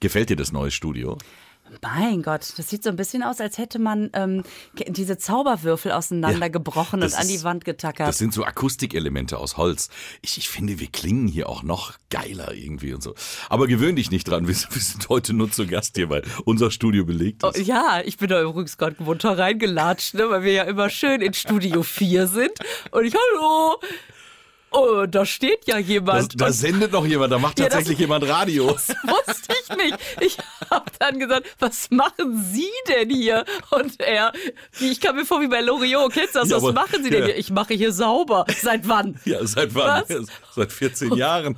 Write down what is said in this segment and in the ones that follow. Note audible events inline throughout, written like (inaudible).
Gefällt dir das neue Studio? Mein Gott, das sieht so ein bisschen aus, als hätte man ähm, diese Zauberwürfel auseinandergebrochen das und an die Wand getackert. Das sind so Akustikelemente aus Holz. Ich, ich finde, wir klingen hier auch noch geiler irgendwie und so. Aber gewöhn dich nicht dran. Wir, sind- wir sind heute nur zu Gast hier, weil unser Studio belegt Oh, ist. ja, ich bin da übrigens gerade munter reingelatscht, ne, weil wir ja immer schön in Studio 4 sind. Und ich, hallo, oh, da steht ja Da, jemand. da Und sendet noch jemand, da macht Ja, das- tatsächlich jemand Radio. das wusste ich nicht. Ich habe dann gesagt, was machen Sie denn hier? Und er, ich kam mir vor wie bei Loriot, kennst du das? Ja, was aber- machen Sie denn ja. hier? Ich mache hier sauber. Seit wann? Ja, seit wann? Seit 14 Jahren.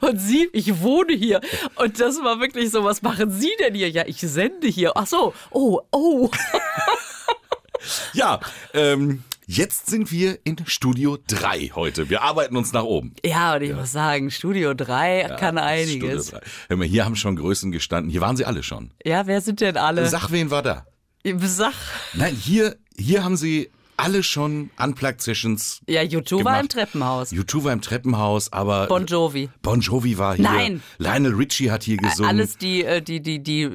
Und sie, ich wohne hier. Und das war wirklich so, was machen Sie denn hier? Ja, ich sende hier. Ach so, oh, oh. Ja, ähm, jetzt sind wir in Studio 3 heute. Wir arbeiten uns nach oben. Ja, und ich muss sagen, Studio 3 kann einiges. Studio 3. Hör mal, hier haben schon Größen gestanden. Hier waren sie alle schon. Ja, wer sind denn alle? Sag, wen war da? Sach. Nein, hier, hier haben sie alle schon Unplugged Sessions. Ja, YouTube war im Treppenhaus. YouTube war im Treppenhaus, aber Bon Jovi. Bon Jovi war hier. Nein. Lionel Richie hat hier gesungen. Alles die, äh, die, die, die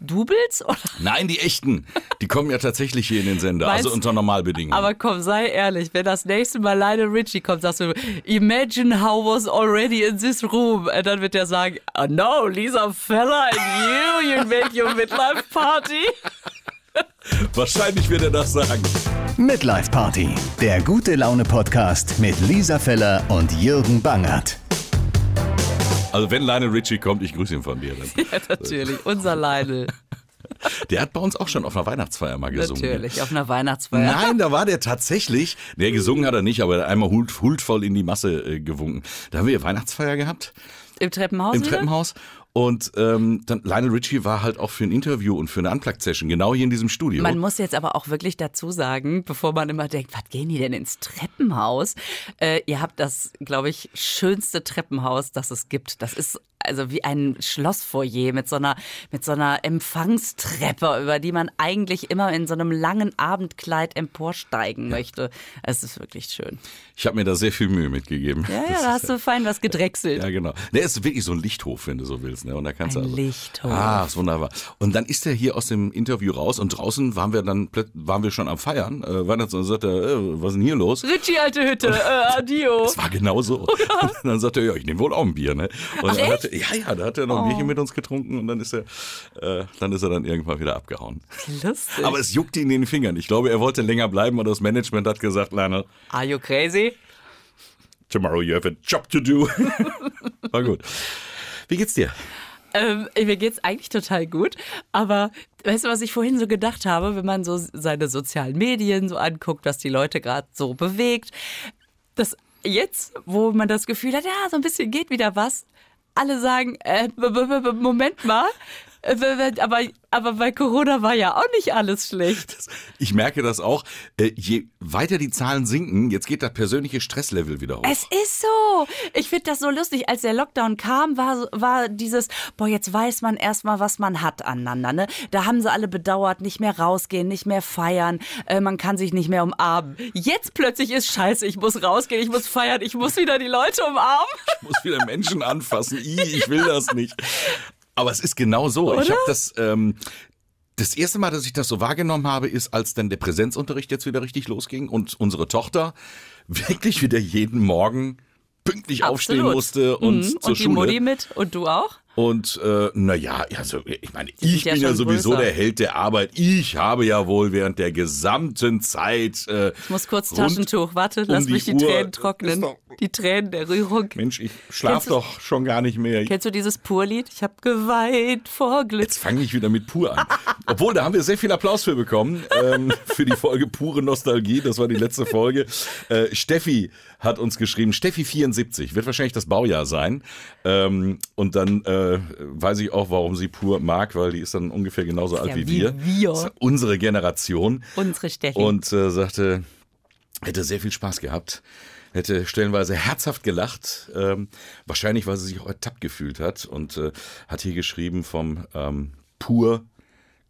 Doubles? Oder? Nein, die echten. Die kommen ja tatsächlich hier in den Sender, Meinst- also unter Normalbedingungen. Aber komm, sei ehrlich, wenn das nächste Mal Lionel Richie kommt, sagst du, imagine how was already in this room. Und dann wird er sagen, oh no, Lisa Feller and you, you make your midlife party. Wahrscheinlich wird er das sagen. Midlife Party, der gute Laune Podcast mit Lisa Feller und Jürgen Bangert. Also wenn Lionel Richie kommt, ich grüße ihn von dir. (laughs) Dann. Ja, natürlich, unser Lionel. Der hat bei uns auch schon auf einer Weihnachtsfeier mal gesungen. Natürlich, auf einer Weihnachtsfeier. Nein, da war der (laughs) tatsächlich. Der gesungen hat er nicht, aber er hat einmal hult, huldvoll in die Masse äh, gewunken. Da haben wir Weihnachtsfeier gehabt Im Treppenhaus im wieder? Und ähm, dann Lionel Richie war halt auch für ein Interview und für eine Unplugged-Session, genau hier in diesem Studio. Man muss jetzt aber auch wirklich dazu sagen, bevor man immer denkt, was gehen die denn ins Treppenhaus? Äh, ihr habt das, glaube ich, schönste Treppenhaus, das es gibt. Das ist also wie ein Schlossfoyer mit so einer, mit so einer Empfangstreppe, über die man eigentlich immer in so einem langen Abendkleid emporsteigen möchte. Es ist wirklich schön. ich habe mir da sehr viel Mühe mitgegeben. Ja, ja, da hast du fein was gedrechselt. Ja, genau. Der ist wirklich so ein Lichthof, wenn du so willst. Ne? Und da kannst Ein du also, Lichthof. Ah, ist wunderbar. Und dann ist er hier aus dem Interview raus und draußen waren wir dann waren wir schon am Feiern. Äh, Weihnachts und sagte, er, äh, was ist denn hier los? Richie, alte Hütte, (laughs) äh, adio. Das war genau so. Und dann sagte er, ja, ich nehme wohl auch ein Bier, ne? Und Ach, echt? hat er, ja, ja, da hat er noch ein Bierchen mit uns getrunken und dann ist er, äh, dann ist er dann irgendwann wieder abgehauen. Lustig. Aber es juckte ihn in den Fingern. Ich glaube, er wollte länger bleiben und das Management hat gesagt, Lionel, Are you crazy? tomorrow you have a job to do. (laughs) War gut. Wie geht's dir? Ähm, mir geht's eigentlich total gut, aber weißt du, was ich vorhin so gedacht habe, wenn man so seine sozialen Medien so anguckt, was die Leute gerade so bewegt, dass jetzt, wo man das Gefühl hat, ja, so ein bisschen geht wieder was, alle sagen, äh, Moment mal, aber, aber bei Corona war ja auch nicht alles schlecht. Ich merke das auch. Äh, je weiter die Zahlen sinken, jetzt geht das persönliche Stresslevel wieder hoch. Es ist so. Ich finde das so lustig. Als der Lockdown kam, war, war dieses, boah, jetzt weiß man erstmal, was man hat aneinander. Ne? Da haben sie alle bedauert, nicht mehr rausgehen, nicht mehr feiern, äh, man kann sich nicht mehr umarmen. Jetzt plötzlich ist scheiße, ich muss rausgehen, ich muss feiern, ich muss wieder die Leute umarmen. Ich muss wieder Menschen anfassen. I, ich will das nicht. Aber es ist genau so. Ich Oder? habe das. Ähm, das erste Mal, dass ich das so wahrgenommen habe, ist, als dann der Präsenzunterricht jetzt wieder richtig losging und unsere Tochter wirklich wieder jeden Morgen pünktlich aufstehen Absolut. musste und Mhm. zur und die Schule. Mutti mit und du auch? Und äh, naja, also, ich meine, ich ja bin ja schon sowieso größer. der Held der Arbeit. Ich habe ja wohl während der gesamten Zeit. Äh, Ich muss kurz Taschentuch. Warte, um lass die mich die Uhr- Tränen trocknen. Doch- Die Tränen der Rührung. Mensch, ich schlaf du- doch schon gar nicht mehr. Kennst du dieses Purlied? Ich habe geweint vor Glück. Jetzt fange ich wieder mit pur an. Obwohl, da haben wir sehr viel Applaus für bekommen. Ähm, für die Folge Pure Nostalgie. Das war die letzte Folge. Äh, Steffi hat uns geschrieben, Steffi74, wird wahrscheinlich das Baujahr sein. Ähm, und dann äh, weiß ich auch, warum sie pur mag, weil die ist dann ungefähr genauso alt ja wie wie wir. wir. Ist unsere Generation. Unsere Steffi. Und äh, sagte, hätte sehr viel Spaß gehabt. Hätte stellenweise herzhaft gelacht, ähm, wahrscheinlich, weil sie sich auch ertappt gefühlt hat und äh, hat hier geschrieben vom ähm, pur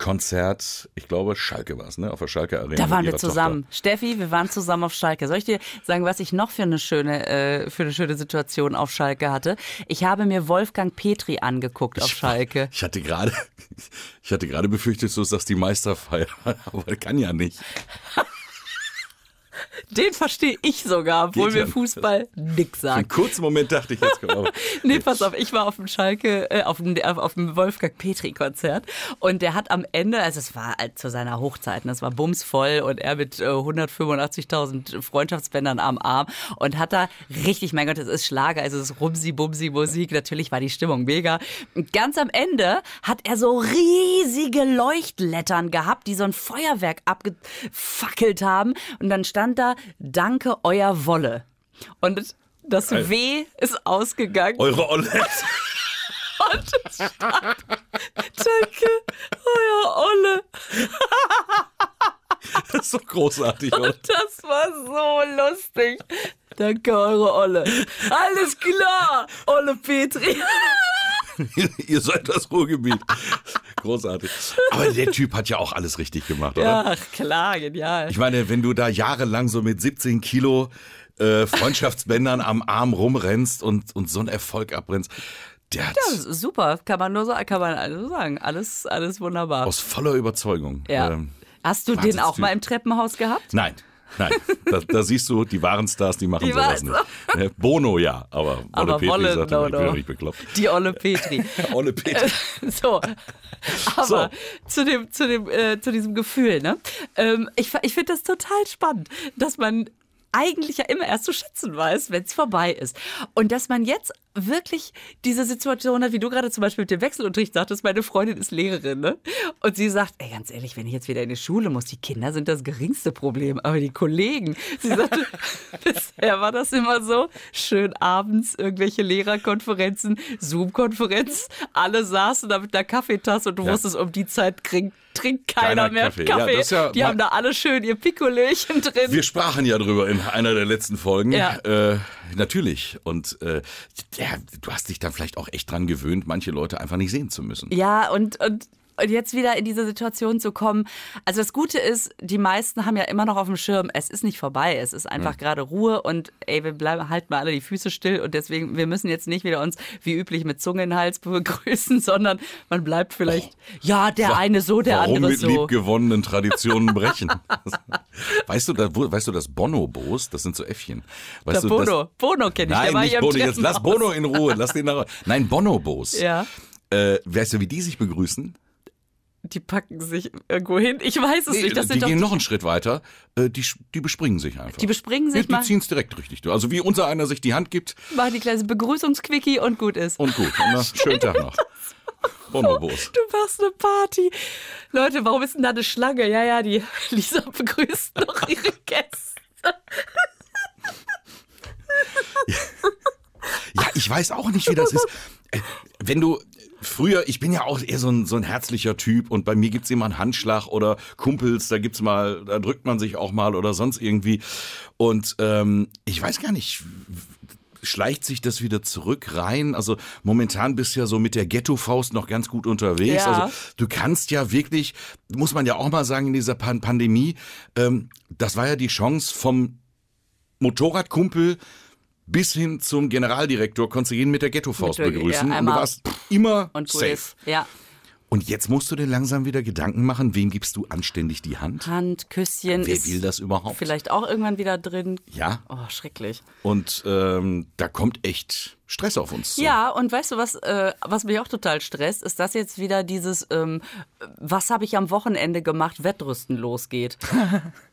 Konzert, ich glaube, Schalke war es, ne? Auf der Schalke Arena. Da waren wir zusammen. Steffi, wir waren zusammen auf Schalke. Soll ich dir sagen, was ich noch für eine schöne, äh, für eine schöne Situation auf Schalke hatte? Ich habe mir Wolfgang Petri angeguckt auf Schalke. (laughs) Ich hatte gerade, (laughs) ich hatte gerade befürchtet, du sagst die Meisterfeier, (laughs) aber kann ja nicht. Den verstehe ich sogar, obwohl Geht mir. Fußball nix Für einen sagt. kurzen Moment dachte ich jetzt, genau. (laughs) Nee, pass auf, ich war auf dem Schalke, äh, auf dem, auf, dem Wolfgang Petri-Konzert und der hat am Ende, also es war halt zu seiner Hochzeit, es war bumsvoll und er mit äh, 185.000 Freundschaftsbändern am Arm und hat da richtig, mein Gott, es ist Schlager, also es ist Rumsi-Bumsi-Musik, natürlich war die Stimmung mega. Und ganz am Ende hat er so riesige Leuchtlettern gehabt, die so ein Feuerwerk abgefackelt haben und dann stand da, danke, euer Wolle. Und das Alter. W ist ausgegangen. Eure Olle. (laughs) Und es stand, danke, euer Olle. Das ist doch großartig, oder? Das war so lustig. Danke, eure Olle. Alles klar, Olle Petri. (laughs) (laughs) Ihr seid das Ruhrgebiet. Großartig. Aber der Typ hat ja auch alles richtig gemacht, oder? Ja, klar, genial. Ich meine, wenn du da jahrelang so mit 17 Kilo äh, Freundschaftsbändern am Arm rumrennst und, und so einen Erfolg abbrennst, der hat Das ist super, kann man nur so, kann man alles so sagen. Alles, alles wunderbar. aus voller Überzeugung. Ja. ähm, Hast du den auch mal im Treppenhaus gehabt? nein. Nein, da, da siehst du, die wahren Stars, die machen Die sowas nicht. Ne, Bono ja, aber Wolle Aber Petri Wolle, sagt, no, ich bin no. doch nicht bekloppt. Die Olle Petri. (laughs) Olle Petri. So, aber So. zu dem, zu dem, äh, zu diesem Gefühl, ne? Ähm, ich ich finde das total spannend, dass man eigentlich ja immer erst zu schätzen weiß, wenn es vorbei ist. Und dass man jetzt wirklich diese Situation hat, wie du gerade zum Beispiel mit dem Wechselunterricht sagtest, meine Freundin ist Lehrerin, ne? Und sie sagt, ey, ganz ehrlich, wenn ich jetzt wieder in die Schule muss, die Kinder sind das geringste Problem, aber die Kollegen, sie sagte, (laughs) bisher war das immer so, schön abends irgendwelche Lehrerkonferenzen, Zoom-Konferenz, alle saßen da mit einer Kaffeetasse und du Ja. wusstest, um die Zeit trinkt, trinkt keiner, Keiner mehr Kaffee. Kaffee. Ja, ja die haben da alle schön ihr Pikolöchen drin. Wir sprachen ja drüber in einer der letzten Folgen. Ja. Äh, natürlich. Und äh, ja, du hast dich dann vielleicht auch echt dran gewöhnt, manche Leute einfach nicht sehen zu müssen. Ja, und, und, und jetzt wieder in diese Situation zu kommen. Also das Gute ist, die meisten haben ja immer noch auf dem Schirm, es ist nicht vorbei, es ist einfach gerade Ruhe und ey, wir bleiben, halten mal alle die Füße still und deswegen, wir müssen jetzt nicht wieder uns wie üblich mit Zunge in den Hals (laughs) begrüßen, sondern man bleibt vielleicht, ja, der eine so, der Warum andere mit so. liebgewonnenen Traditionen brechen? (laughs) weißt du, da, weißt du, das Bonobos, das sind so Äffchen. Weißt Der du, Bono, Bono kenne ich, Nein, war nicht Bono. Jetzt lass. Bono in Ruhe. Lass den nach. Nein, Bonobos. Ja, Äh, weißt du, wie die sich begrüßen? Die packen sich irgendwo hin. Ich weiß es Nee, nicht. Das die gehen die, noch einen Schritt weiter. Äh, die, die bespringen sich einfach. die bespringen die, sich die mal, ziehen es direkt richtig durch. Also wie unser einer sich die Hand gibt machen die kleine Begrüßungsquickie und gut ist. und gut. Und (laughs) schönen Tag noch. Bonobos. Du machst eine Party. Leute, warum ist denn da eine Schlange? Ja, ja, die (laughs) Lisa begrüßt noch ihre (laughs) Gäste. Ja, ich weiß auch nicht, wie das ist. Äh, Wenn du früher, ich bin ja auch eher so ein, so ein herzlicher Typ und bei mir gibt's immer einen Handschlag oder Kumpels, da gibt's mal, da drückt man sich auch mal oder sonst irgendwie. Und ähm, ich weiß gar nicht, schleicht sich das wieder zurück rein? Also momentan bist du ja so mit der Ghetto-Faust noch ganz gut unterwegs. Ja. Also du kannst ja wirklich, muss man ja auch mal sagen, in dieser Pan Pandemie, ähm, das war ja die Chance vom Motorradkumpel bis hin zum Generaldirektor konntest du jeden mit der Ghetto-Faust Mit begrüßen. ja, und du warst immer Und safe. Ja. Und jetzt musst du dir langsam wieder Gedanken machen, wem gibst du anständig die Hand? Hand, Küsschen. Wer will das überhaupt? Vielleicht auch irgendwann wieder drin. Ja, Oh, schrecklich. und ähm, da kommt echt Stress auf uns zu. Ja, und weißt du, was, äh, was mich auch total stresst, ist, dass jetzt wieder dieses, ähm, was habe ich am Wochenende gemacht, Wettrüsten losgeht. (laughs)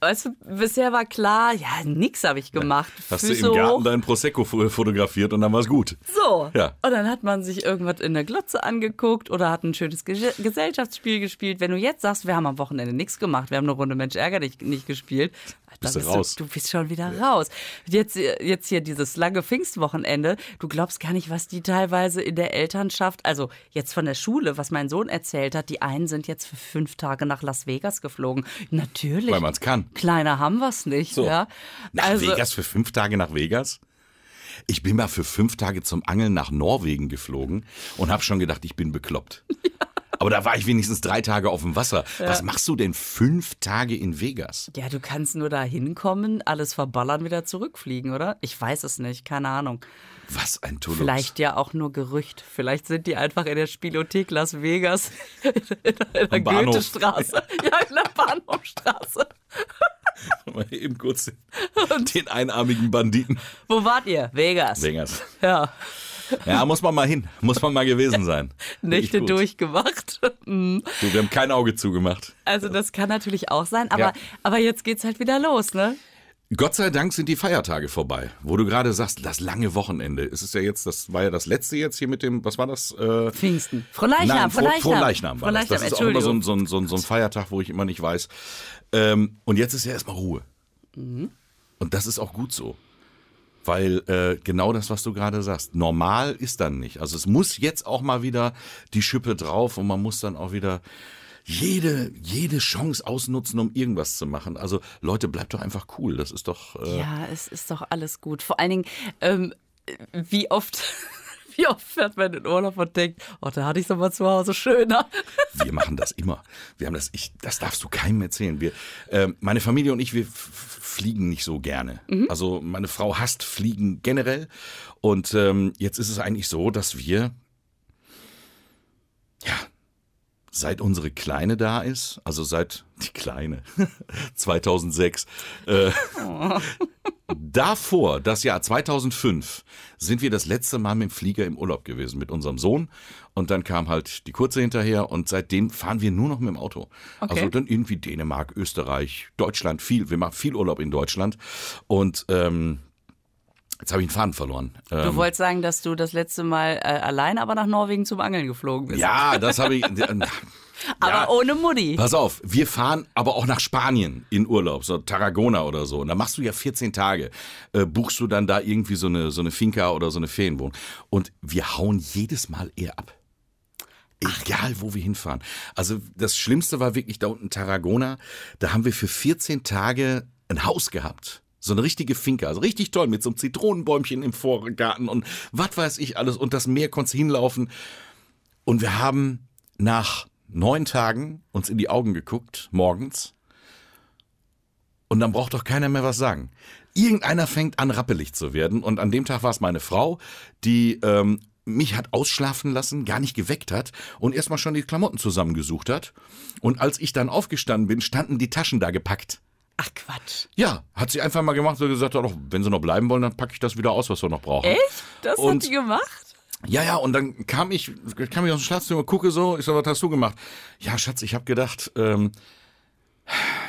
Weißt du, bisher war klar, ja, nix habe ich gemacht. Hast Füße du im Garten hoch. deinen Prosecco fo- fotografiert und dann war's gut. So. Ja. Und dann hat man sich irgendwas in der Glotze angeguckt oder hat ein schönes Ge Gesellschaftsspiel gespielt. Wenn du jetzt sagst, wir haben am Wochenende nichts gemacht, wir haben eine Runde Mensch ärger dich nicht gespielt, Bist du raus. Du, du bist schon wieder raus. Jetzt, jetzt hier dieses lange Pfingstwochenende, du glaubst gar nicht, was die teilweise in der Elternschaft, also jetzt von der Schule, was mein Sohn erzählt hat, die einen sind jetzt für fünf Tage nach Las Vegas geflogen. Natürlich. Weil man's kann. Kleiner haben wir's nicht. So. Ja? Nach Also- Vegas für fünf Tage nach Vegas? Ich bin mal für fünf Tage zum Angeln nach Norwegen geflogen und habe schon gedacht, ich bin bekloppt. (laughs) Aber da war ich wenigstens drei Tage auf dem Wasser. Was machst du denn fünf Tage in Vegas? Ja, du kannst nur da hinkommen, alles verballern, wieder zurückfliegen, oder? Ich weiß es nicht, keine Ahnung. Was ein Tulux. Vielleicht ja auch nur Gerücht. Vielleicht sind die einfach in der Spielothek Las Vegas in der, in der. Goethestraße. (laughs) Ja, in der Bahnhofstraße. Mal eben kurz den, den einarmigen Banditen. Wo wart ihr? Vegas. Vegas. Ja, Ja, muss man mal hin. Muss man mal gewesen sein. Nächte durchgemacht. (laughs) Mhm. Du, wir haben kein Auge zugemacht. Also das kann natürlich auch sein, aber, Ja. aber jetzt geht's halt wieder los, ne? Gott sei Dank sind die Feiertage vorbei, wo du gerade sagst, das lange Wochenende. Es ist ja jetzt, das war ja das letzte jetzt hier mit dem, was war das? Äh, Pfingsten. Frohleichnam, Nein, Froh- Frohleichnam. Frohleichnam war das. Frohleichnam, Das ist auch immer so ein, Entschuldigung. so, ein, so, ein, so ein Feiertag, wo ich immer nicht weiß. Ähm, und jetzt ist ja erstmal Ruhe. Mhm. Und das ist auch gut so. Weil äh, genau das, was du gerade sagst, normal ist dann nicht. Also es muss jetzt auch mal wieder die Schippe drauf und man muss dann auch wieder jede, jede Chance ausnutzen, um irgendwas zu machen. Also Leute, bleibt doch einfach cool. Das ist doch. Äh, Ja, es ist doch alles gut. Vor allen Dingen, ähm, wie oft, (laughs) wie oft fährt man in Urlaub und denkt, oh, da hatte ich es aber zu Hause schöner. (laughs) Wir machen das immer. Wir haben das, ich, das darfst du keinem erzählen. Wir, ähm, meine Familie und ich, wir fliegen nicht so gerne. Also meine Frau hasst Fliegen generell. Und ähm, jetzt ist es eigentlich so, dass wir, ja, seit unsere Kleine da ist, also seit (laughs) die Kleine, (laughs) 2006, äh, (laughs) davor, das Jahr 2005, sind wir das letzte Mal mit dem Flieger im Urlaub gewesen mit unserem Sohn. Und dann kam halt die Kurze hinterher und seitdem fahren wir nur noch mit dem Auto. Okay. Also dann irgendwie Dänemark, Österreich, Deutschland, viel. Wir machen viel Urlaub in Deutschland. Und ähm, jetzt habe ich den Faden verloren. Du Ähm, wolltest sagen, dass du das letzte Mal äh, allein aber nach Norwegen zum Angeln geflogen bist. ja, das habe ich. (laughs) aber ja. ohne Mutti. Pass auf, wir fahren aber auch nach Spanien in Urlaub, so Tarragona oder so. Und da machst du ja 14 Tage. Äh, buchst du dann da irgendwie so eine, so eine Finca oder so eine Ferienwohnung. Und wir hauen jedes Mal eher ab. Egal, wo wir hinfahren. Also das Schlimmste war wirklich da unten Tarragona. Da haben wir für 14 Tage ein Haus gehabt. So eine richtige Finca, also richtig toll, mit so einem Zitronenbäumchen im Vorgarten und was weiß ich alles. Und das Meer konntest du hinlaufen. Und wir haben nach neun Tagen uns in die Augen geguckt, morgens. Und dann braucht doch keiner mehr was sagen. Irgendeiner fängt an, rappelig zu werden. Und an dem Tag war es meine Frau, die ähm, mich hat ausschlafen lassen, gar nicht geweckt hat und erstmal schon die Klamotten zusammengesucht hat. Und als ich dann aufgestanden bin, standen die Taschen da gepackt. Ach Quatsch. Ja, hat sie einfach mal gemacht und gesagt, doch, wenn sie noch bleiben wollen, dann packe ich das wieder aus, was wir noch brauchen. Echt? Das Und- hat die gemacht? Ja, ja, und dann kam ich, kam ich aus dem Schlafzimmer, gucke so, ich so, was hast du gemacht? Ja, Schatz, ich habe gedacht, ähm,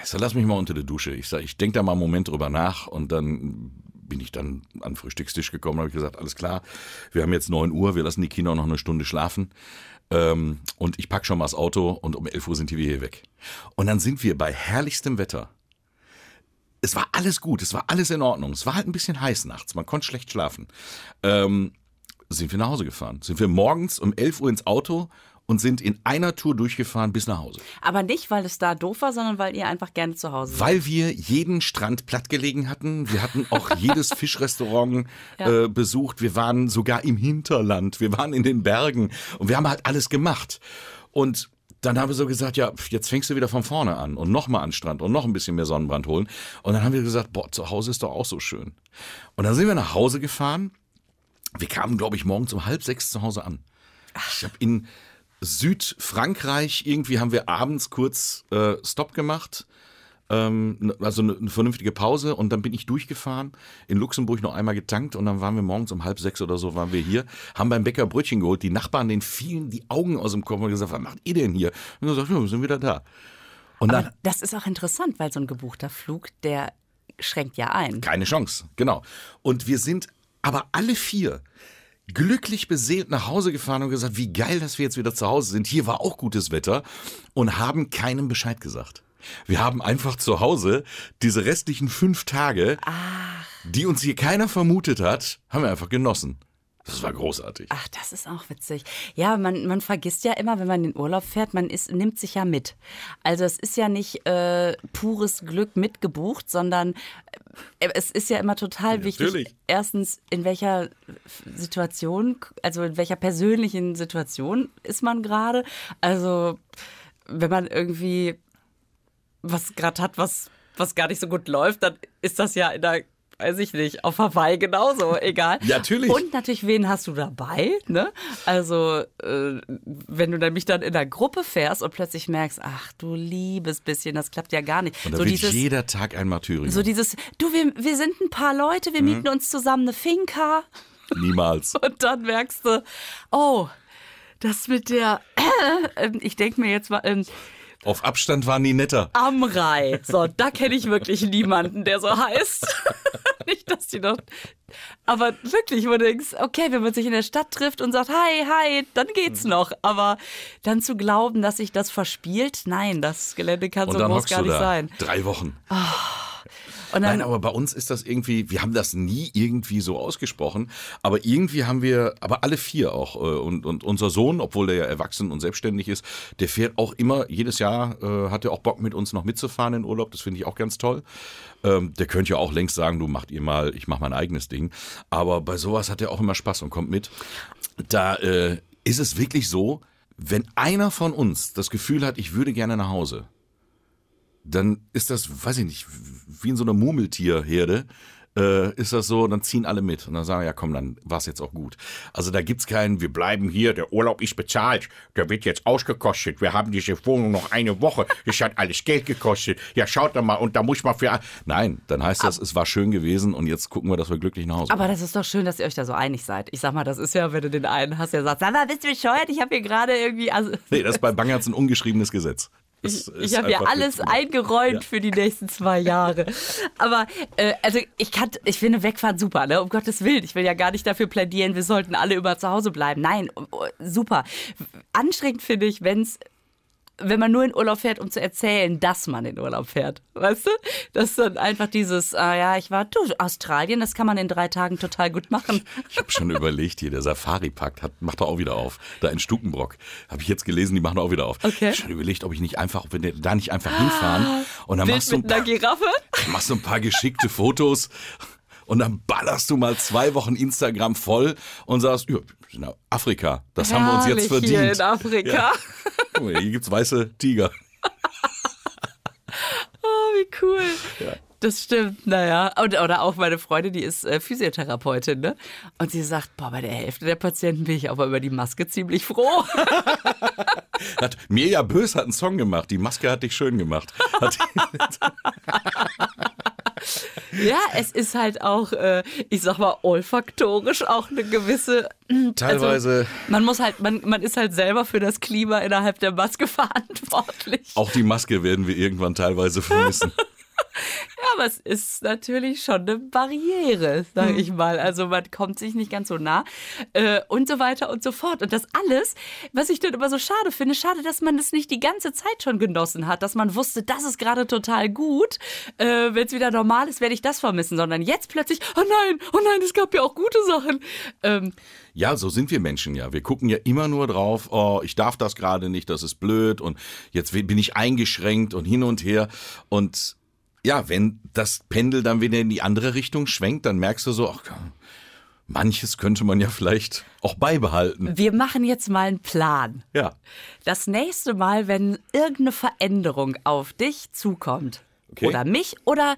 ich sag, lass mich mal unter der Dusche. Ich sag, ich denk da mal einen Moment drüber nach und dann bin ich dann an den Frühstückstisch gekommen, habe ich gesagt, alles klar, wir haben jetzt 9 Uhr, wir lassen die Kinder noch eine Stunde schlafen. Ähm, und ich pack schon mal das Auto und um 11 Uhr sind die wir hier weg. Und dann sind wir bei herrlichstem Wetter. Es war alles gut, es war alles in Ordnung. Es war halt ein bisschen heiß nachts, man konnte schlecht schlafen. Ähm, sind wir nach Hause gefahren. Sind wir morgens um 11 Uhr ins Auto und sind in einer Tour durchgefahren bis nach Hause. Aber nicht, weil es da doof war, sondern weil ihr einfach gerne zu Hause seid. Weil wir jeden Strand plattgelegen hatten. Wir hatten auch (laughs) jedes Fischrestaurant Ja. äh, besucht. Wir waren sogar im Hinterland. Wir waren in den Bergen. Und wir haben halt alles gemacht. Und dann haben wir so gesagt, ja, jetzt fängst du wieder von vorne an und nochmal an den Strand und noch ein bisschen mehr Sonnenbrand holen. Und dann haben wir gesagt, boah, zu Hause ist doch auch so schön. Und dann sind wir nach Hause gefahren. Wir kamen, glaube ich, morgens um halb sechs zu Hause an. Ich habe in Südfrankreich irgendwie haben wir abends kurz äh, Stopp gemacht. Ähm, also eine, vernünftige Pause und dann bin ich durchgefahren, in Luxemburg noch einmal getankt und dann waren wir morgens um halb sechs oder so waren wir hier, haben beim Bäcker Brötchen geholt, die Nachbarn, denen fielen die Augen aus dem Kopf und gesagt, was macht ihr denn hier? Und dann gesagt, ja, wir sind wieder da. Und dann, Aber das ist auch interessant, weil so ein gebuchter Flug, der schränkt ja ein. Keine Chance, genau. Und wir sind aber alle vier glücklich beseelt nach Hause gefahren und gesagt, wie geil, dass wir jetzt wieder zu Hause sind. Hier war auch gutes Wetter und haben keinem Bescheid gesagt. Wir haben einfach zu Hause diese restlichen fünf Tage, die uns hier keiner vermutet hat, haben wir einfach genossen. Das war großartig. Ach, das ist auch witzig. Ja, man, man vergisst ja immer, wenn man in den Urlaub fährt, man ist, nimmt sich ja mit. Also es ist ja nicht äh, pures Glück mitgebucht, sondern äh, es ist ja immer total Ja, wichtig. natürlich. Erstens, in welcher Situation, also in welcher persönlichen Situation ist man gerade. Also wenn man irgendwie was gerade hat, was, was gar nicht so gut läuft, dann ist das ja in der, weiß ich nicht, auf Hawaii genauso, (laughs) egal. Ja, natürlich. Und natürlich, wen hast du dabei? Ne? Also, äh, wenn du nämlich dann in der Gruppe fährst und plötzlich merkst, ach du liebes bisschen, das klappt ja gar nicht. Und so wird dieses, jeder Tag ein Martyrium. so dieses, du, wir, wir sind ein paar Leute, Mhm. wir mieten uns zusammen eine Finca. Niemals. (laughs) Und dann merkst du, oh, das mit der, (clears throat) ich denke mir jetzt mal, ähm, Auf Abstand waren die netter. Amrei. So, da kenne ich wirklich niemanden, der so heißt. (laughs) Nicht, dass die noch. Aber wirklich, wo du denkst, okay, wenn man sich in der Stadt trifft und sagt, hi, hi, dann geht's Mhm. noch. Aber dann zu glauben, dass sich das verspielt, nein, das Gelände kann Und so dann groß hockst gar du nicht da. sein. Drei Wochen. Und dann, Nein, aber bei uns ist das irgendwie, wir haben das nie irgendwie so ausgesprochen, aber irgendwie haben wir, aber alle vier auch, äh, und, und unser Sohn, obwohl der ja erwachsen und selbstständig ist, der fährt auch immer, jedes Jahr äh, hat er auch Bock mit uns noch mitzufahren in Urlaub, das finde ich auch ganz toll. Ähm, der könnte ja auch längst sagen, du macht ihr mal, ich mach mein eigenes Ding, aber bei sowas hat er auch immer Spaß und kommt mit. Da äh, ist es wirklich so, wenn einer von uns das Gefühl hat, ich würde gerne nach Hause, dann ist das, weiß ich nicht, wie in so einer Murmeltierherde, äh, ist das so, dann ziehen alle mit und dann sagen, ja komm, dann war's jetzt auch gut. Also da gibt's keinen, wir bleiben hier, der Urlaub ist bezahlt, der wird jetzt ausgekostet, wir haben diese Wohnung noch eine Woche, das hat alles Geld gekostet, ja schaut doch mal und da muss man für... Nein, dann heißt das, es war schön gewesen und jetzt gucken wir, dass wir glücklich nach Hause aber kommen. das ist doch schön, dass ihr euch da so einig seid. Ich sag mal, das ist ja, wenn du den einen hast, der sagt, sag mal, bist du bescheuert? Ich habe hier gerade irgendwie. Also, Nee, das ist bei Bangerz ein ungeschriebenes Gesetz. Ich, ich habe ja alles eingeräumt Ja. für die nächsten zwei Jahre. Aber äh, also ich kann, ich finde wegfahren super, ne? Um Gottes Willen. Ich will ja gar nicht dafür plädieren, wir sollten alle immer zu Hause bleiben. Nein, oh, oh, super. Anstrengend finde ich, wenn's wenn man nur in Urlaub fährt, um zu erzählen, dass man in Urlaub fährt. Weißt du? Das ist dann einfach dieses, ah ja, ich war, du, Australien, das kann man in drei Tagen total gut machen. Ich habe schon überlegt, hier der Safari-Pakt hat, macht er auch wieder auf. Da in Stukenbrock. Habe ich jetzt gelesen, die machen auch wieder auf. Okay. Ich habe schon überlegt, ob ich nicht einfach, ob wir da nicht einfach hinfahren und dann Bild machst du, ein paar, machst du ein paar geschickte Fotos und dann ballerst du mal zwei Wochen Instagram voll und sagst, ja, Afrika, das haben wir uns jetzt Herrlich verdient. Hier in Afrika. Ja. Hier gibt's weiße Tiger. (laughs) Oh, wie cool. Das stimmt, naja. Und, oder auch meine Freundin, die ist äh, Physiotherapeutin, ne? Und sie sagt, boah, bei der Hälfte der Patienten bin ich aber über die Maske ziemlich froh. (laughs) Hat, Mirja Bös hat einen Song gemacht, die Maske hat dich schön gemacht. (laughs) Ja, es ist halt auch, äh, ich sag mal, olfaktorisch auch eine gewisse. Also, teilweise man muss halt, man, man ist halt selber für das Klima innerhalb der Maske (laughs) verantwortlich. auch die Maske werden wir irgendwann teilweise vermissen. (laughs) Ja, aber es ist natürlich schon eine Barriere, sage ich mal. Also man kommt sich nicht ganz so nah äh, und so weiter und so fort. Und das alles, was ich dann immer so schade finde, schade, dass man das nicht die ganze Zeit schon genossen hat, dass man wusste, das ist gerade total gut. Äh, Wenn es wieder normal ist, werde ich das vermissen, sondern jetzt plötzlich, oh nein, oh nein, es gab ja auch gute Sachen. Ähm, Ja, so sind wir Menschen ja. Wir gucken ja immer nur drauf, oh, ich darf das gerade nicht, das ist blöd und jetzt bin ich eingeschränkt und hin und her. Und ja, wenn das Pendel dann wieder in die andere Richtung schwenkt, dann merkst du so, ach, manches könnte man ja vielleicht auch beibehalten. wir machen jetzt mal einen Plan. Ja. Das nächste Mal, wenn irgendeine Veränderung auf dich zukommt, Okay. oder mich oder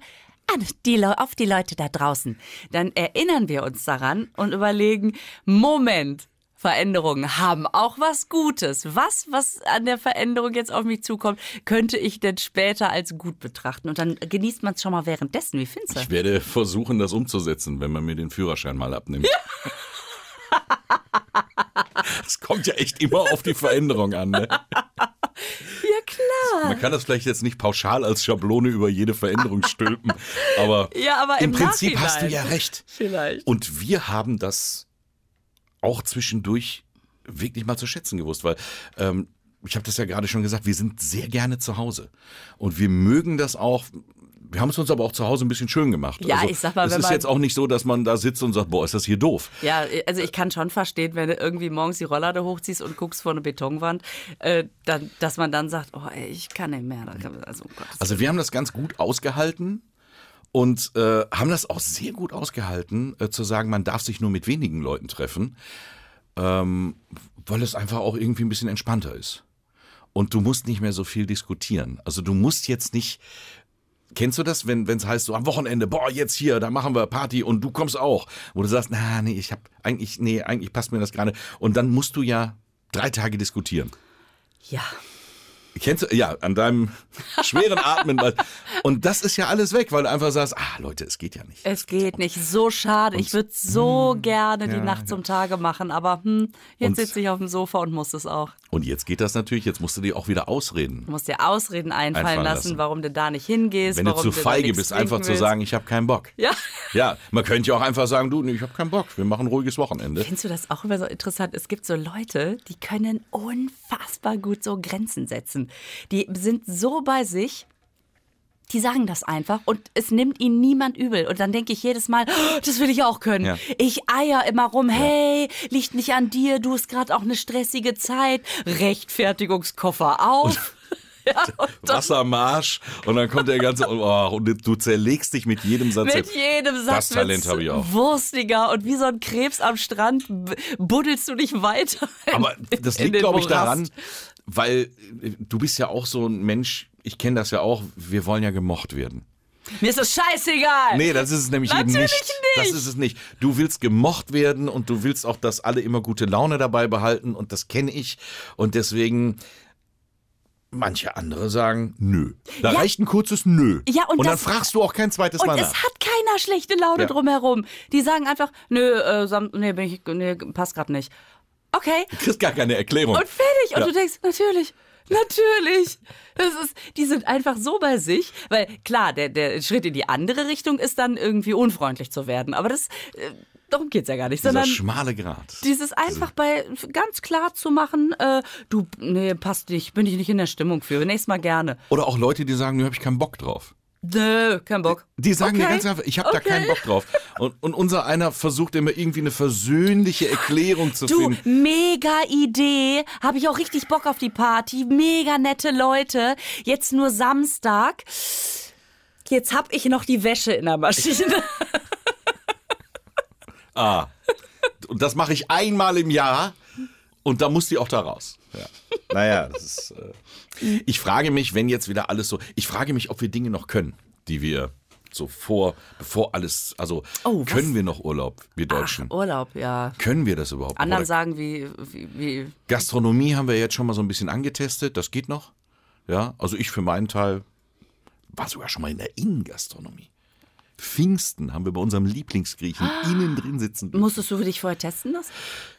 an die, auf die Leute da draußen, dann erinnern wir uns daran und überlegen, Moment, Veränderungen haben auch was Gutes. Was, was an der Veränderung jetzt auf mich zukommt, könnte ich denn später als gut betrachten? Und dann genießt man es schon mal währenddessen. Wie findest du? Ich werde versuchen, das umzusetzen, wenn man mir den Führerschein mal abnimmt. (laughs) Es kommt ja echt immer auf die Veränderung an. Ne? Ja, klar. Man kann das vielleicht jetzt nicht pauschal als Schablone über jede Veränderung stülpen, aber, Ja, aber im im Prinzip hast du ja recht. Vielleicht. Und wir haben das auch zwischendurch wirklich mal zu schätzen gewusst, weil ähm, ich habe das ja gerade schon gesagt, wir sind sehr gerne zu Hause und wir mögen das auch, wir haben es uns aber auch zu Hause ein bisschen schön gemacht. Ja, also, ich sag mal, es ist jetzt auch nicht so, dass man da sitzt und sagt, boah, ist das hier doof. Ja, also ich kann schon verstehen, wenn du irgendwie morgens die Rolllade hochziehst und guckst vor eine Betonwand, äh, dann, dass man dann sagt, oh ey, ich kann nicht mehr. Also, um Also wir haben das ganz gut ausgehalten und äh, haben das auch sehr gut ausgehalten, äh, zu sagen, man darf sich nur mit wenigen Leuten treffen, ähm, weil es einfach auch irgendwie ein bisschen entspannter ist. Und du musst nicht mehr so viel diskutieren. Also du musst jetzt nicht. Kennst du das, wenn es heißt so am Wochenende, boah, jetzt hier, da machen wir Party und du kommst auch, wo du sagst, na, nee, ich hab eigentlich, nee, eigentlich passt mir das gerade. Und dann musst du ja drei Tage diskutieren. Ja. Kennst du, ja, an deinem schweren Atmen. Und das ist ja alles weg, weil du einfach sagst, ah, Leute, es geht ja nicht. Es geht nicht. So schade. Ich würde so gerne die Nacht zum Tage machen, aber hm, jetzt Und- sitze ich auf dem Sofa und muss es auch. Und jetzt geht das natürlich, jetzt musst du dir auch wieder ausreden. Du musst dir Ausreden einfallen, Einfallen lassen, lassen. warum du da nicht hingehst. Wenn du zu feige bist, einfach trinken zu willst. sagen, ich habe keinen Bock. Ja. (laughs) Ja, man könnte ja auch einfach sagen, du, nee, ich habe keinen Bock, wir machen ein ruhiges Wochenende. Findest du das auch immer so interessant? Es gibt so Leute, die können unfassbar gut so Grenzen setzen. Die sind so bei sich, die sagen das einfach und es nimmt ihnen niemand übel. Und dann denke ich jedes Mal, oh, das will ich auch können. Ja. Ich eier immer rum, hey, liegt nicht an dir, du hast gerade auch eine stressige Zeit. Rechtfertigungskoffer auf. (laughs) ja, und dann Wasser am Arsch und dann kommt der ganze, oh, und du zerlegst dich mit jedem Satz. mit jedem Satz Das Talent habe ich auch. wurstiger und wie so ein Krebs am Strand buddelst du dich weiter. (laughs) in- Aber das liegt, glaube ich, Morast. daran, weil äh, du bist ja auch so ein Mensch, ich kenne das ja auch, wir wollen ja gemocht werden. Mir ist das scheißegal. Nee, das ist es nämlich eben Natürlich nicht. nicht. Das ist es nicht. Du willst gemocht werden und du willst auch, dass alle immer gute Laune dabei behalten und das kenne ich. Und deswegen, manche andere sagen, nö. Da Ja. reicht ein kurzes Nö. Ja, und dann das- fragst du auch kein zweites Und Mal es nach. hat keiner schlechte Laune Ja. drumherum. Die sagen einfach, nö, äh, Sam nee, bin ich, nee, passt gerade nicht. Okay. Du kriegst gar keine Erklärung. Und fertig. Und Ja. du denkst, natürlich, natürlich. Das ist, die sind einfach so bei sich, weil klar, der, der Schritt in die andere Richtung ist dann irgendwie unfreundlich zu werden. Aber das, äh, darum geht's ja gar nicht, Dieser sondern schmale Grat. dieses einfach bei ganz klar zu machen, äh, du, nee, passt nicht, bin ich nicht in der Stimmung für. Nächstes Mal gerne. Oder auch Leute, die sagen, nö, habe ich keinen Bock drauf. Nö, kein Bock. Die sagen okay. mir ganz einfach, ich habe da Okay. keinen Bock drauf. Und, und unser einer versucht immer irgendwie eine versöhnliche Erklärung zu Du, finden. mega Idee. Habe ich auch richtig Bock auf die Party. Mega nette Leute. Jetzt nur Samstag. Jetzt hab ich noch die Wäsche in der Maschine. (laughs) Ah. Und das mache ich einmal im Jahr und da muss die auch da raus. Ja. Naja, das ist. Äh, ich frage mich, wenn jetzt wieder alles so. Ich frage mich, ob wir Dinge noch können, die wir so vor, bevor alles. Also Oh, was? können wir noch Urlaub, wir Deutschen? Urlaub, ja. Können wir das überhaupt? noch? Anderen sagen wie, wie, wie Gastronomie haben wir jetzt schon mal so ein bisschen angetestet. Das geht noch. Ja, also ich für meinen Teil war sogar schon mal in der Innengastronomie. Pfingsten haben wir bei unserem Lieblingsgriechen innen drin sitzen. dürfen. musstest du für dich vorher testen lassen?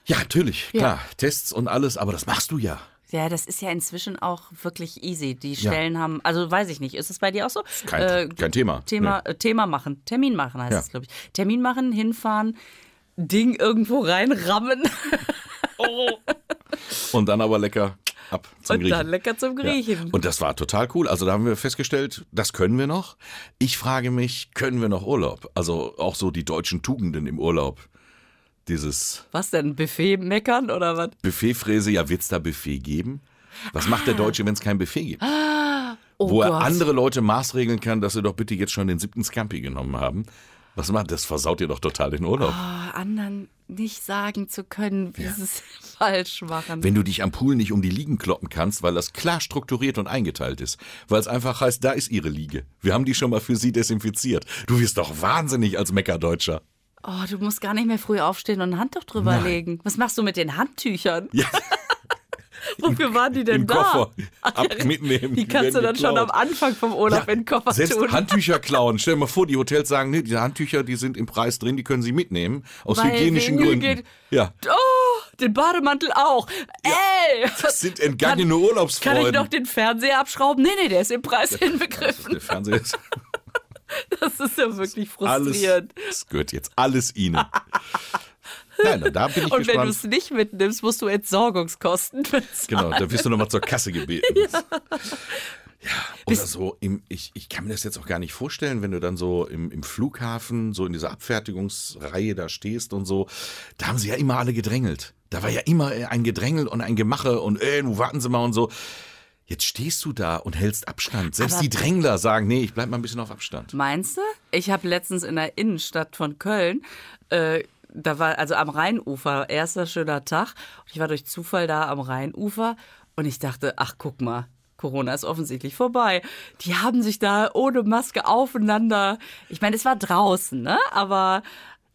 Ja, natürlich, Ja. klar. Tests und alles, aber das machst du ja. Ja, das ist ja inzwischen auch wirklich easy. Die Stellen haben, also weiß ich nicht, ist es bei dir auch so? Äh, Kein- kein Thema. Thema, äh, Thema machen, Termin machen heißt Ja. es, glaube ich. Termin machen, hinfahren, Ding irgendwo reinrammen (laughs) Und dann aber lecker ab zum und Griechen. dann lecker zum Griechen. Ja. Und das war total cool. Also da haben wir festgestellt, das können wir noch. Ich frage mich, können wir noch Urlaub? Also auch so die deutschen Tugenden im Urlaub. Dieses Was denn? Buffet meckern oder was? Buffetfräse, ja, wird's da Buffet geben? Was macht der Deutsche, wenn es kein Buffet gibt? Oh Wo er Gott. andere Leute maßregeln kann, dass sie doch bitte jetzt schon den siebten Scampi genommen haben. Was macht das? Versaut ihr doch total den Urlaub. Oh, anderen nicht sagen zu können, wie sie es (laughs) falsch machen. Wenn du dich am Pool nicht um die Liegen kloppen kannst, weil das klar strukturiert und eingeteilt ist. Weil es einfach heißt, da ist ihre Liege. Wir haben die schon mal für sie desinfiziert. Du wirst doch wahnsinnig als Meckerdeutscher. Oh, du musst gar nicht mehr früh aufstehen und ein Handtuch drüber legen. Was machst du mit den Handtüchern? Ja, (laughs) Wofür waren die denn im da? Koffer. Ab (laughs) ja, mitnehmen. Die kannst du dann schon am geklaut. Anfang vom Urlaub in den Koffer selbst tun. Handtücher (laughs) klauen. Stell dir mal vor, die Hotels sagen, nee, diese Handtücher, die sind im Preis drin, die können sie mitnehmen. Aus Weil hygienischen Gründen. Hygien- Ja, Oh, den Bademantel auch. Ey! das sind entgangene Kann Urlaubsfreuden. ich noch den Fernseher abschrauben? Nee, nee, der ist im Preis inbegriffen. Der Fernseher ist (laughs) Das ist ja wirklich alles, frustrierend. das gehört jetzt alles ihnen. Nein, da bin ich (laughs) Und wenn du gespannt. es nicht mitnimmst, musst du Entsorgungskosten (laughs) bezahlen. Genau, da wirst du nochmal zur Kasse gebeten. (laughs) Oder so im, ich, ich kann mir das jetzt auch gar nicht vorstellen, wenn du dann so im, im Flughafen, so in dieser Abfertigungsreihe da stehst und so, da haben sie ja immer alle gedrängelt. Da war ja immer ein Gedrängel und ein Gemache und äh, nun warten Sie mal und so. Jetzt stehst du da und hältst Abstand. Selbst Aber- die Drängler sagen, nee, ich bleib mal ein bisschen auf Abstand. Meinst du? Ich habe letztens in der Innenstadt von Köln, äh, da war also am Rheinufer, erster schöner Tag. Und ich war durch Zufall da am Rheinufer und ich dachte, ach guck mal, Corona ist offensichtlich vorbei. Die haben sich da ohne Maske aufeinander. Ich meine, es war draußen, ne? Aber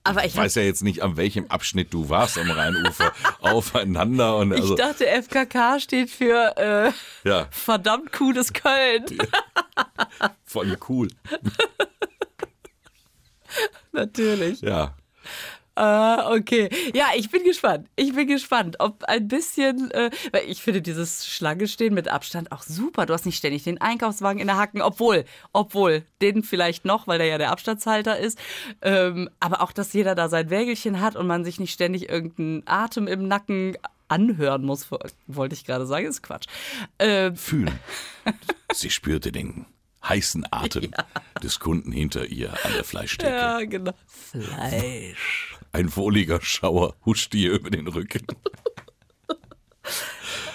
aber ich, Ich weiß ja jetzt nicht, an welchem Abschnitt du warst am Rheinufer (laughs) aufeinander und ich also, dachte, FKK steht für äh, ja, verdammt cooles Köln. voll cool. (laughs) Natürlich. Ja. Ah, okay. Ja, ich bin gespannt. Ich bin gespannt, ob ein bisschen, äh, weil ich finde dieses Schlange stehen mit Abstand auch super. Du hast nicht ständig den Einkaufswagen in der Hacken, obwohl, obwohl, den vielleicht noch, weil der ja der Abstandshalter ist. Ähm, aber auch, dass jeder da sein Wägelchen hat und man sich nicht ständig irgendeinen Atem im Nacken anhören muss, wollte ich gerade sagen, ist Quatsch. Ähm, Fühlen. (laughs) Sie spürte den heißen Atem des Kunden hinter ihr an der Fleischtheke. ja, genau. Fleisch. Ein wohliger Schauer huschte ihr über den Rücken.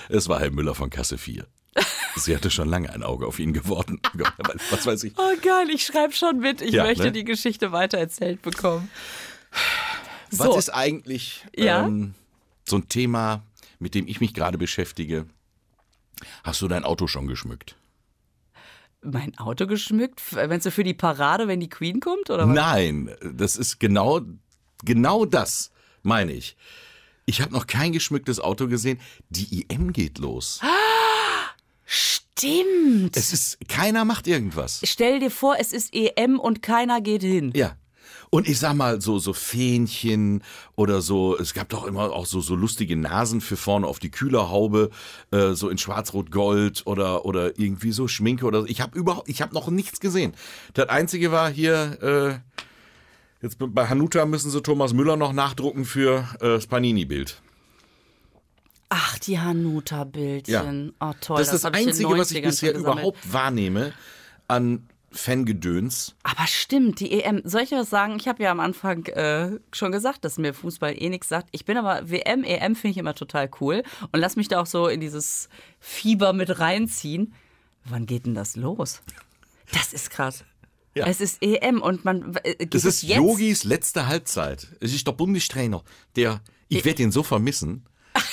Es war Herr Müller von Kasse 4. Sie hatte schon lange ein Auge auf ihn geworfen. (laughs) Was weiß ich. Oh geil, ich schreibe schon mit. Ich Ja, möchte ne? die Geschichte weitererzählt bekommen. Was So. ist eigentlich Ja? ähm, so ein Thema, mit dem ich mich gerade beschäftige? Hast du dein Auto schon geschmückt? Mein Auto geschmückt? Meinst du für die Parade, wenn die Queen kommt? Oder was? Nein, das ist genau, genau das, meine ich. Ich habe noch kein geschmücktes Auto gesehen. Die IM geht los. Stimmt. Es ist, keiner macht irgendwas. Stell dir vor, es ist EM und keiner geht hin. Ja. Und ich sag mal, so, so Fähnchen oder so, es gab doch immer auch so, so lustige Nasen für vorne auf die Kühlerhaube, äh, so in Schwarz-Rot-Gold oder, oder irgendwie so Schminke oder so. Ich habe überhaupt, ich habe noch nichts gesehen. Das einzige war hier, äh, jetzt bei Hanuta müssen sie Thomas Müller noch nachdrucken für äh, das Panini-Bild. Ach, die Hanuta-Bildchen. Oh, toll. das ist das in Einzige, was ich 90ern bisher überhaupt wahrnehme an Fangedöns. Aber stimmt, die EM. Soll ich was sagen? Ich habe ja am Anfang äh, schon gesagt, dass mir Fußball eh nichts sagt. Ich bin aber WM, EM finde ich immer total cool und lass mich da auch so in dieses Fieber mit reinziehen. Wann geht denn das los? Das ist krass. Ja. Es ist EM und man äh, geht Das es ist jetzt? Yogis letzte Halbzeit. Es ist der Bundestrainer. Der, ich werde ihn so vermissen. (laughs)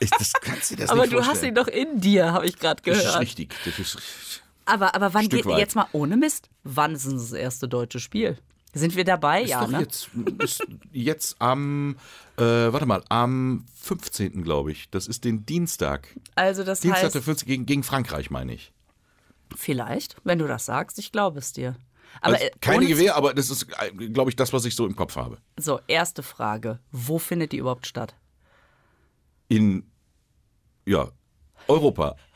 Ich, das kannst du dir das Aber nicht du hast ihn doch in dir, habe ich gerade Das ist gehört. richtig. Das ist, Aber, aber wann geht weit. jetzt mal ohne Mist? Wann ist das erste deutsche Spiel? Sind wir dabei? ist ja, ne? jetzt, jetzt am, äh, warte mal, am 15. glaube ich. Das ist den Dienstag. Also das Dienstag heißt, der 15. Gegen, gegen Frankreich, meine ich. Vielleicht, wenn du das sagst, ich glaube es dir. Aber Also äh, keine Gewehr, aber das ist, äh, glaube ich, das, was ich so im Kopf habe. So, erste Frage. Wo findet die überhaupt statt? In, ja, Europa. (laughs)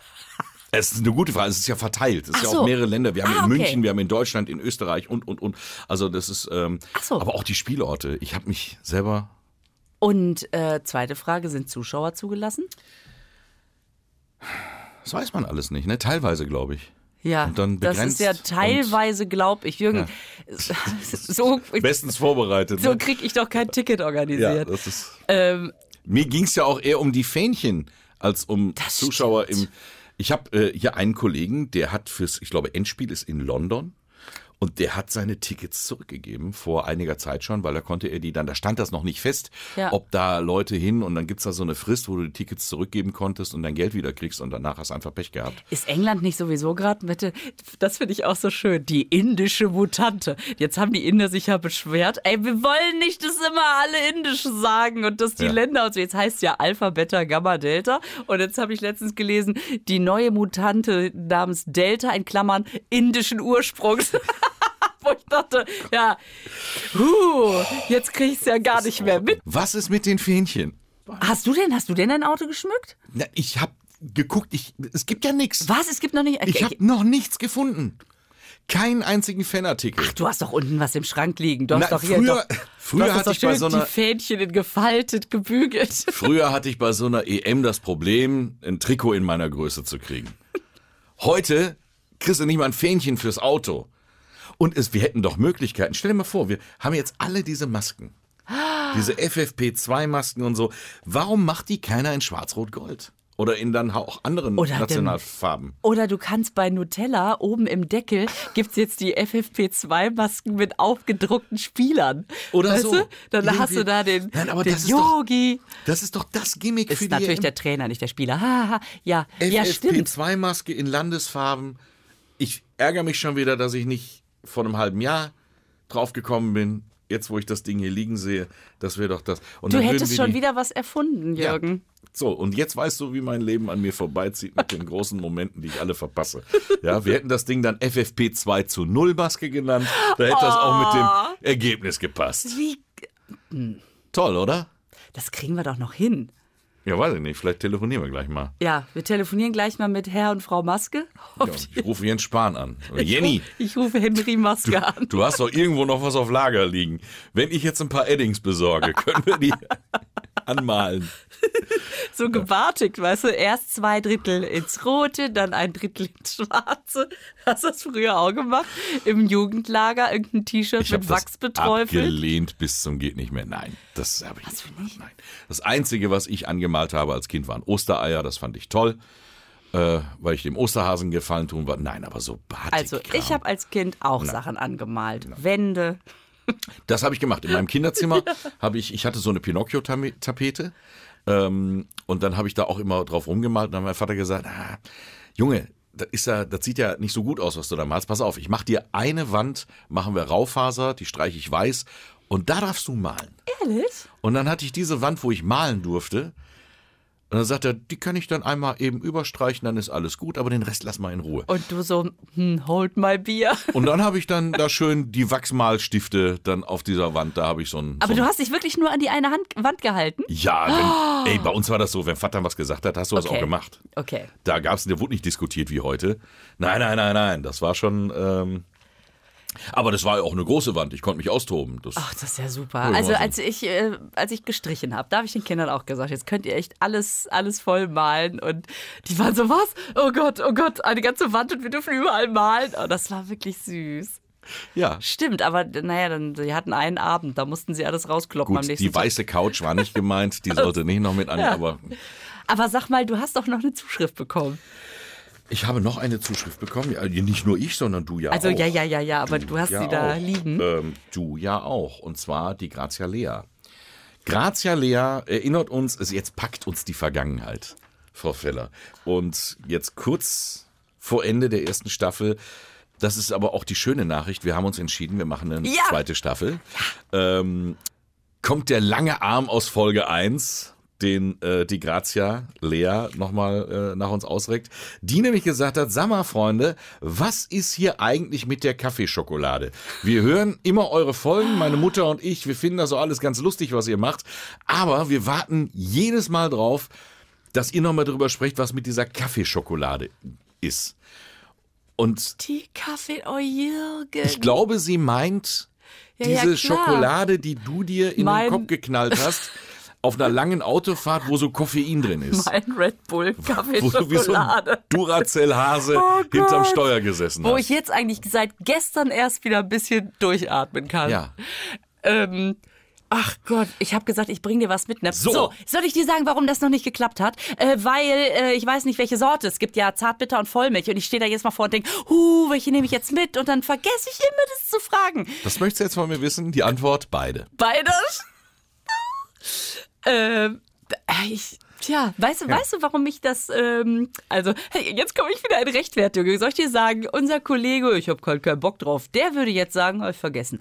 Es ist eine gute Frage. Es ist ja verteilt. Es ist Ach ja so. auch mehrere Länder. Wir haben Ah, in okay. München, wir haben in Deutschland, in Österreich und, und, und. Also das ist, ähm, Ach so. aber auch die Spielorte. Ich habe mich selber, Und äh, zweite Frage, sind Zuschauer zugelassen? das weiß man alles nicht, ne? Teilweise, glaube ich. Ja, Und dann das ist ja teilweise, glaube ich, Jürgen. (laughs) So, Bestens vorbereitet. so ne? kriege ich doch kein Ticket Ja, organisiert. das ist. ähm, Mir ging es ja auch eher um die Fähnchen als um Zuschauer stimmt. im. Ich habe äh, hier einen Kollegen, der hat fürs, ich glaube, Endspiel ist in London. Und der hat seine Tickets zurückgegeben vor einiger Zeit schon, weil da konnte er die dann, da stand das noch nicht fest, Ja. ob da Leute hin und dann gibt's da so eine Frist, wo du die Tickets zurückgeben konntest und dein Geld wieder kriegst und danach hast du einfach Pech gehabt. ist England nicht sowieso gerade mit, der- das finde ich auch so schön, die indische Mutante. Jetzt haben die Inder sich ja beschwert, ey, wir wollen nicht, dass immer alle indisch sagen und dass die Ja. Länder und so. Jetzt heißt ja Alpha, Beta, Gamma, Delta. Und jetzt habe ich letztens gelesen, die neue Mutante namens Delta in Klammern indischen Ursprungs. (laughs) Wo ich dachte, ja, huh, jetzt krieg ich's ja gar nicht mehr mit. Was ist mit den Fähnchen? Hast du denn, hast du denn dein Auto geschmückt? Na, ich habe geguckt, ich, es gibt ja nichts. Was? Es gibt noch nicht. Ich habe noch nichts gefunden. Keinen einzigen Fanartikel. Du hast doch unten was im Schrank liegen. Du hast Na, doch hier früher- doch, früher hatte ich bei so einer- die Fähnchen in gefaltet, gebügelt. (laughs) Früher hatte ich bei so einer EM das Problem, ein Trikot in meiner Größe zu kriegen. Heute kriegst du nicht mal ein Fähnchen fürs Auto. Und es, wir hätten doch Möglichkeiten. Stell dir mal vor, wir haben jetzt alle diese Masken. Diese FFP2-Masken und so. Warum macht die keiner in Schwarz-Rot-Gold? Oder in dann auch anderen Oder dem- Nationalfarben? Oder du kannst bei Nutella oben im Deckel gibt's jetzt die FFP2-Masken mit aufgedruckten Spielern. Oder weißt so. Du? Dann hast Irgendwie- du da den, Nein, aber den das ist doch- Yogi. Das ist doch das Gimmick Ist für die natürlich der Trainer, nicht der Spieler. Ha, ha, ja, ja, stimmt. FFP2-Maske in Landesfarben. Ich ärgere mich schon wieder, dass ich nicht vor einem halben Jahr drauf gekommen bin. Jetzt, wo ich das Ding hier liegen sehe, das wäre doch das. Und Du hättest schon wieder was erfunden, Ja. Jürgen. So, und jetzt weißt du, wie mein Leben an mir vorbeizieht mit den großen Momenten, die ich alle verpasse. Ja, wir hätten das Ding dann FFP2 zu Null Maske genannt. Da hätte das auch mit dem Ergebnis gepasst. Wie, Toll, oder? das kriegen wir doch noch hin. Ja, weiß ich nicht. Vielleicht telefonieren wir gleich mal. Ja, wir telefonieren gleich mal mit Herr und Frau Maske. Ja, ich rufe Jens Spahn an. (laughs) Oder Jenny. Ich rufe Henry Maske an. Du hast doch irgendwo noch was auf Lager liegen. Wenn ich jetzt ein paar Eddings besorge, können wir die (laughs) anmalen. (laughs) So gewartet, weißt du, erst zwei Drittel ins Rote, dann ein Drittel ins Schwarze. Hast du das früher auch gemacht? Im Jugendlager irgendein T-Shirt mit Wachs beträufelt? abgelehnt bis zum geht nicht mehr. Nein, das habe ich nicht gemacht. Nein. Das Einzige, was ich angemalt habe als Kind, waren Ostereier. Das fand ich toll, äh, weil ich dem Osterhasen gefallen tun war. Nein, aber so Batik. Also, ich habe als Kind auch Sachen angemalt. Wände. Das habe ich gemacht. In meinem Kinderzimmer (laughs) habe ich, ich hatte so eine Pinocchio-Tapete. Ähm, und dann habe ich da auch immer drauf rumgemalt. Und dann hat mein Vater gesagt, ah, Junge, das, ist ja, das sieht ja nicht so gut aus, was du da malst. Pass auf, ich mache dir eine Wand, machen wir Raufaser, die streiche ich weiß. Und da darfst du malen. Ehrlich? Und dann hatte ich diese Wand, wo ich malen durfte. Und dann sagt er, die kann ich dann einmal eben überstreichen, dann ist alles gut, aber den Rest lass mal in Ruhe. Und du so, hm, hold my Bier. Und dann habe ich dann da schön die Wachsmalstifte dann auf dieser Wand, da habe ich so ein. Aber so du hast dich wirklich nur an die eine Hand, Wand gehalten? Ja, wenn, ey, bei uns war das so, wenn Vater was gesagt hat, hast du das Okay. auch gemacht. Okay. Da gab's, der wurde nicht diskutiert wie heute. Nein, nein, nein, nein, das war schon. Ähm, aber das war ja auch eine große Wand. Ich konnte mich austoben. Das, Ach, das ist ja super. Ja, Also als ich, äh, als ich gestrichen habe, da habe ich den Kindern auch gesagt, jetzt könnt ihr echt alles, alles voll malen. Und die waren so, was? Oh Gott, oh Gott, eine ganze Wand und wir dürfen überall malen. Oh, das war wirklich süß. ja. Stimmt, aber naja, dann, die hatten einen Abend, da mussten sie alles rauskloppen am Gut, nächsten die Tag. weiße Couch war nicht gemeint, die (laughs) sollte nicht noch mit an, aber Aber sag mal, du hast doch noch eine Zuschrift bekommen. Ich habe noch eine Zuschrift bekommen. Ja, nicht nur ich, sondern du ja Also auch. ja, ja, ja, ja, aber du, hast ja sie da auch. liegen. Ähm, du ja auch. Und zwar die Grazia Lea. Grazia Lea erinnert uns, es jetzt packt uns die Vergangenheit, Frau Feller. Und jetzt kurz vor Ende der ersten Staffel, das ist aber auch die schöne Nachricht, wir haben uns entschieden, wir machen eine Ja. zweite Staffel. Ähm, kommt der lange Arm aus Folge 1, den äh, die Grazia Lea nochmal äh, nach uns ausreckt, die nämlich gesagt hat, sag mal Freunde, was ist hier eigentlich mit der Kaffeeschokolade? Wir hören immer eure Folgen, meine Mutter und ich, wir finden das auch alles ganz lustig, was ihr macht, aber wir warten jedes Mal drauf, dass ihr nochmal drüber sprecht, was mit dieser Kaffeeschokolade ist. Und Die Kaffee, oh Jürgen. ich glaube, sie meint Ja, ja, diese klar. Schokolade, die du dir in Mein- den Kopf geknallt hast, (laughs) auf einer langen Autofahrt, wo so Koffein drin ist. (laughs) Mein Red Bull Kaffee Wo du wie so ein Schokolade. Duracell-Hase (laughs) Oh hinterm. Steuer gesessen Wo hast. ich jetzt eigentlich seit gestern erst wieder ein bisschen durchatmen kann. ja. Ähm, ach Gott, ich habe gesagt, ich bring dir was mit. Ne? So. soll ich dir sagen, warum das noch nicht geklappt hat? Äh, weil äh, ich weiß nicht, welche Sorte. Es gibt ja Zartbitter und Vollmilch. Und ich stehe da jetzt mal vor und denke, huh, welche nehme ich jetzt mit? Und dann vergesse ich immer, das zu fragen. Das möchtest du jetzt von mir wissen? Die Antwort, beide. Beides? (laughs) ähm, ich, tja, weißt du, weißt du, warum ich das, ähm, also, hey, jetzt komme ich wieder in Rechtfertigung. Soll ich dir sagen, unser Kollege, ich habe keinen, keinen Bock drauf, der würde jetzt sagen, hab ich vergessen.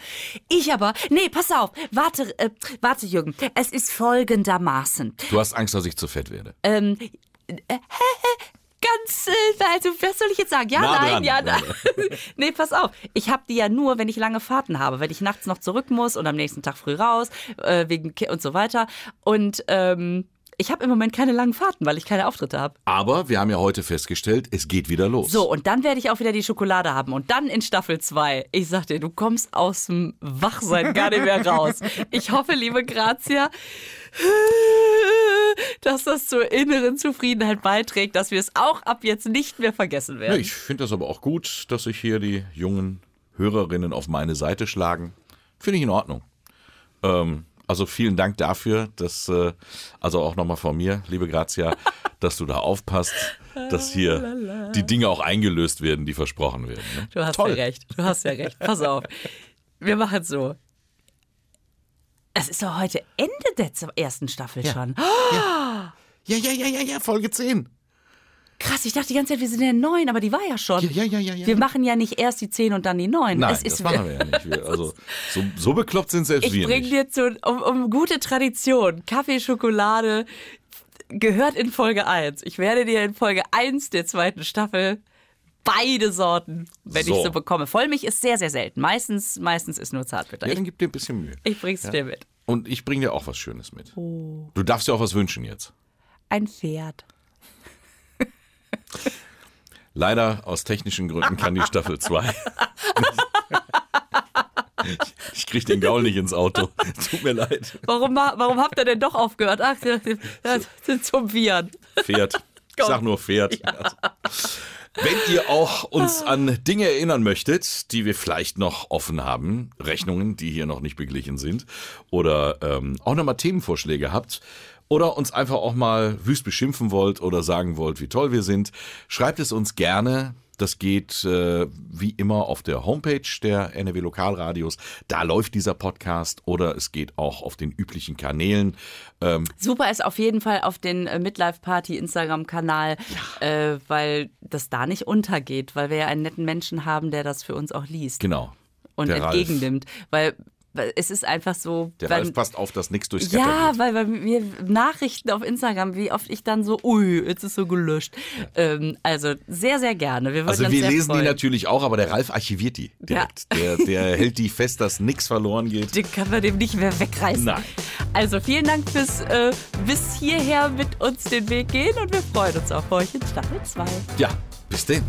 Ich aber, nee, pass auf, warte, äh, warte, Jürgen, es ist folgendermaßen. Du hast Angst, dass ich zu fett werde. Ähm, äh, ganz, äh, also, was soll ich jetzt sagen? Ja, Nah nein, dran. ja, (laughs) nein. (laughs) nee, pass auf. Ich habe die ja nur, wenn ich lange Fahrten habe, wenn ich nachts noch zurück muss und am nächsten Tag früh raus, äh, wegen und so weiter. Und ähm, ich habe im Moment keine langen Fahrten, weil ich keine Auftritte habe. Aber wir haben ja heute festgestellt, es geht wieder los. So, und dann werde ich auch wieder die Schokolade haben. Und dann in Staffel 2. Ich sag dir, du kommst aus dem Wachsein gar nicht mehr raus. (laughs) Ich hoffe, liebe Grazia, (laughs) dass das zur inneren Zufriedenheit beiträgt, dass wir es auch ab jetzt nicht mehr vergessen Ja, werden. ich finde das aber auch gut, dass sich hier die jungen Hörerinnen auf meine Seite schlagen. Finde ich in Ordnung. Ähm, also vielen Dank dafür, dass, äh, also auch nochmal von mir, liebe Grazia, (laughs) dass du da aufpasst, dass hier die Dinge auch eingelöst werden, die versprochen werden. Ne? Du hast Toll. ja recht. Du hast ja recht. Pass auf. Wir machen es so. Es ist doch heute Ende der ersten Staffel schon. Ja, ja, ja, ja, ja, Folge 10. Krass, ich dachte die ganze Zeit, wir sind in der 9, aber die war ja schon. Ja, ja, ja, ja. Wir machen ja nicht erst die 10 und dann die 9. Nein, es ist das machen wir ja nicht. Wir, also so, so bekloppt sind selbst Ich wir bringe nicht. dir zu, um, um gute Tradition. Kaffee, Schokolade gehört in Folge 1. Ich werde dir in Folge 1 der zweiten Staffel beide Sorten, wenn ich So. so bekomme. Vollmilch ist sehr, sehr selten. Meistens, meistens ist nur Zartbitter. Ja, Ich, dann gib dir ein bisschen Mühe. ich bring's dir mit. Und ich bringe dir auch was Schönes mit. Oh. Du darfst dir auch was wünschen jetzt. Ein Pferd. Leider aus technischen Gründen kann die Staffel 2. Ich krieg den Gaul nicht ins Auto. Tut mir leid. Warum, warum habt ihr denn doch aufgehört? Ach, das sind zum Viren. Pferd. Ich sag nur Pferd. Also, Wenn ihr auch uns an Dinge erinnern möchtet, die wir vielleicht noch offen haben, Rechnungen, die hier noch nicht beglichen sind, oder ähm, auch nochmal Themenvorschläge habt, oder uns einfach auch mal wüst beschimpfen wollt oder sagen wollt, wie toll wir sind, schreibt es uns gerne. Das geht äh, wie immer auf der Homepage der NRW Lokalradios. Da läuft dieser Podcast oder es geht auch auf den üblichen Kanälen. Ähm, Super ist auf jeden Fall auf den äh, Midlife Party Instagram-Kanal, äh, weil das da nicht untergeht, weil wir ja einen netten Menschen haben, der das für uns auch liest genau. und der entgegennimmt. Weil es ist einfach so. Der Ralf passt auf, dass nichts durchs ja, geht. weil bei mir Nachrichten auf Instagram, wie oft ich dann so, ui, jetzt ist so gelöscht. Ähm, also sehr, sehr gerne. Wir Also wir lesen freuen. die natürlich auch, aber der Ralf archiviert die direkt. Der, der (laughs) hält die fest, dass nichts verloren geht. Den kann man dem nicht mehr wegreißen. Nein. Also vielen Dank fürs äh, bis hierher mit uns den Weg gehen und wir freuen uns auf euch in Staffel 2. Ja, bis denn.